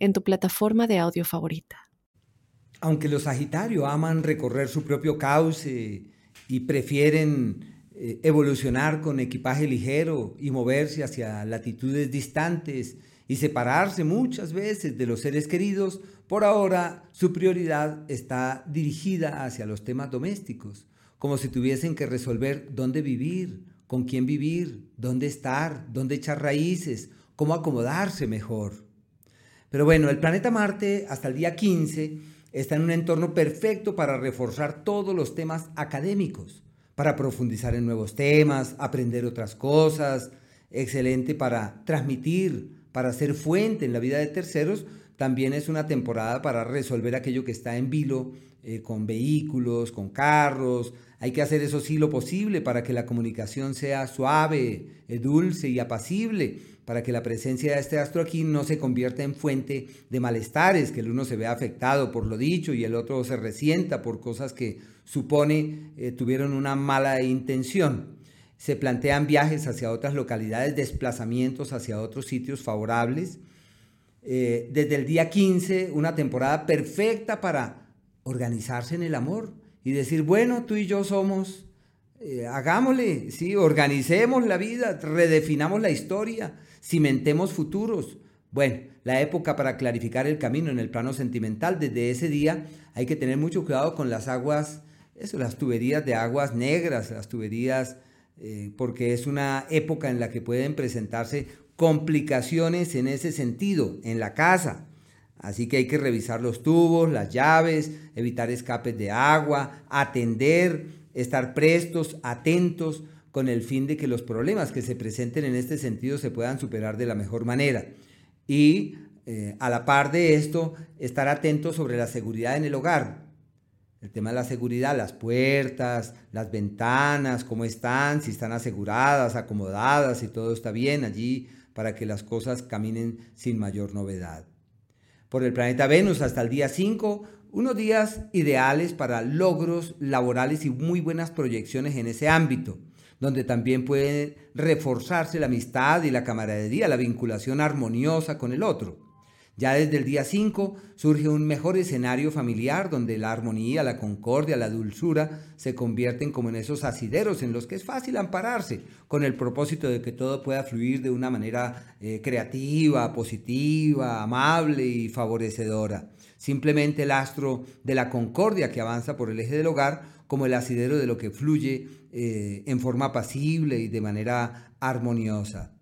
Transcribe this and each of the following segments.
en tu plataforma de audio favorita. Aunque los Sagitario aman recorrer su propio cauce y prefieren eh, evolucionar con equipaje ligero y moverse hacia latitudes distantes y separarse muchas veces de los seres queridos, por ahora su prioridad está dirigida hacia los temas domésticos, como si tuviesen que resolver dónde vivir, con quién vivir, dónde estar, dónde echar raíces, cómo acomodarse mejor. Pero bueno, el planeta Marte hasta el día 15 está en un entorno perfecto para reforzar todos los temas académicos, para profundizar en nuevos temas, aprender otras cosas, excelente para transmitir, para ser fuente en la vida de terceros, también es una temporada para resolver aquello que está en vilo eh, con vehículos, con carros. Hay que hacer eso sí lo posible para que la comunicación sea suave, eh, dulce y apacible, para que la presencia de este astro aquí no se convierta en fuente de malestares, que el uno se vea afectado por lo dicho y el otro se resienta por cosas que supone eh, tuvieron una mala intención. Se plantean viajes hacia otras localidades, desplazamientos hacia otros sitios favorables. Eh, desde el día 15, una temporada perfecta para organizarse en el amor y decir, bueno, tú y yo somos, eh, hagámosle, ¿sí? organicemos la vida, redefinamos la historia, cimentemos futuros. Bueno, la época para clarificar el camino en el plano sentimental, desde ese día hay que tener mucho cuidado con las aguas, eso, las tuberías de aguas negras, las tuberías eh, porque es una época en la que pueden presentarse complicaciones en ese sentido, en la casa. Así que hay que revisar los tubos, las llaves, evitar escapes de agua, atender, estar prestos, atentos, con el fin de que los problemas que se presenten en este sentido se puedan superar de la mejor manera. Y eh, a la par de esto, estar atentos sobre la seguridad en el hogar, el tema de la seguridad, las puertas, las ventanas, cómo están, si están aseguradas, acomodadas, si todo está bien allí para que las cosas caminen sin mayor novedad. Por el planeta Venus hasta el día 5, unos días ideales para logros laborales y muy buenas proyecciones en ese ámbito, donde también puede reforzarse la amistad y la camaradería, la vinculación armoniosa con el otro. Ya desde el día 5 surge un mejor escenario familiar donde la armonía, la concordia, la dulzura se convierten como en esos asideros en los que es fácil ampararse con el propósito de que todo pueda fluir de una manera eh, creativa, positiva, amable y favorecedora. Simplemente el astro de la concordia que avanza por el eje del hogar como el asidero de lo que fluye eh, en forma apacible y de manera armoniosa.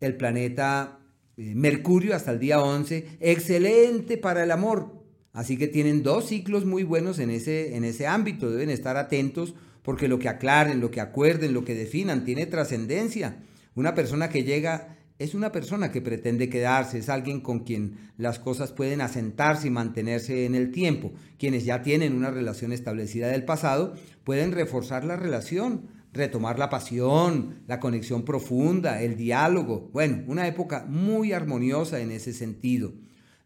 El planeta Mercurio hasta el día 11, excelente para el amor. Así que tienen dos ciclos muy buenos en ese, en ese ámbito, deben estar atentos porque lo que aclaren, lo que acuerden, lo que definan tiene trascendencia. Una persona que llega es una persona que pretende quedarse, es alguien con quien las cosas pueden asentarse y mantenerse en el tiempo. Quienes ya tienen una relación establecida del pasado pueden reforzar la relación retomar la pasión, la conexión profunda, el diálogo. Bueno, una época muy armoniosa en ese sentido.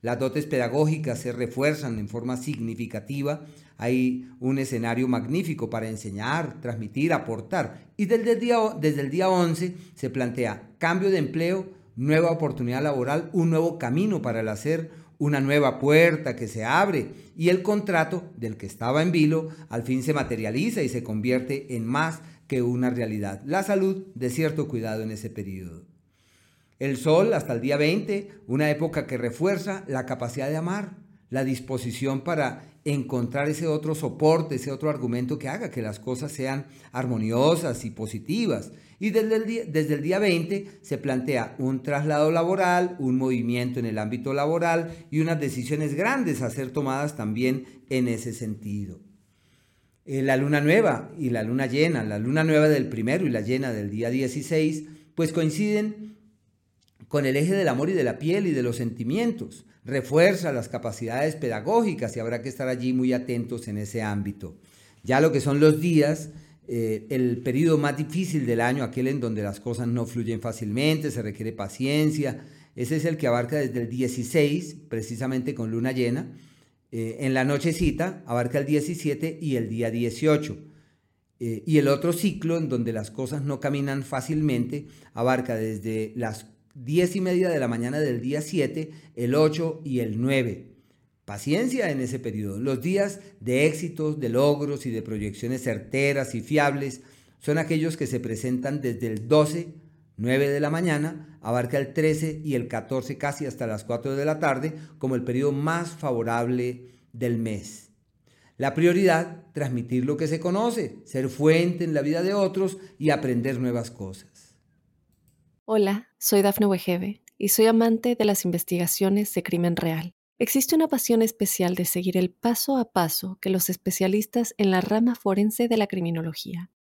Las dotes pedagógicas se refuerzan en forma significativa. Hay un escenario magnífico para enseñar, transmitir, aportar. Y desde el día, desde el día 11 se plantea cambio de empleo, nueva oportunidad laboral, un nuevo camino para el hacer, una nueva puerta que se abre y el contrato del que estaba en vilo al fin se materializa y se convierte en más que una realidad. La salud de cierto cuidado en ese periodo. El sol hasta el día 20, una época que refuerza la capacidad de amar, la disposición para encontrar ese otro soporte, ese otro argumento que haga que las cosas sean armoniosas y positivas. Y desde el, día, desde el día 20 se plantea un traslado laboral, un movimiento en el ámbito laboral y unas decisiones grandes a ser tomadas también en ese sentido. Eh, la luna nueva y la luna llena, la luna nueva del primero y la llena del día 16, pues coinciden con el eje del amor y de la piel y de los sentimientos. Refuerza las capacidades pedagógicas y habrá que estar allí muy atentos en ese ámbito. Ya lo que son los días, eh, el periodo más difícil del año, aquel en donde las cosas no fluyen fácilmente, se requiere paciencia, ese es el que abarca desde el 16, precisamente con luna llena, eh, en la nochecita abarca el 17 y el día 18. Eh, y el otro ciclo, en donde las cosas no caminan fácilmente, abarca desde las 10 y media de la mañana del día 7, el 8 y el 9. Paciencia en ese periodo. Los días de éxitos, de logros y de proyecciones certeras y fiables son aquellos que se presentan desde el 12, 9 de la mañana, abarca el 13 y el 14 casi hasta las 4 de la tarde como el periodo más favorable del mes. La prioridad, transmitir lo que se conoce, ser fuente en la vida de otros y aprender nuevas cosas. Hola, soy Dafne Wegebe y soy amante de las investigaciones de crimen real. Existe una pasión especial de seguir el paso a paso que los especialistas en la rama forense de la criminología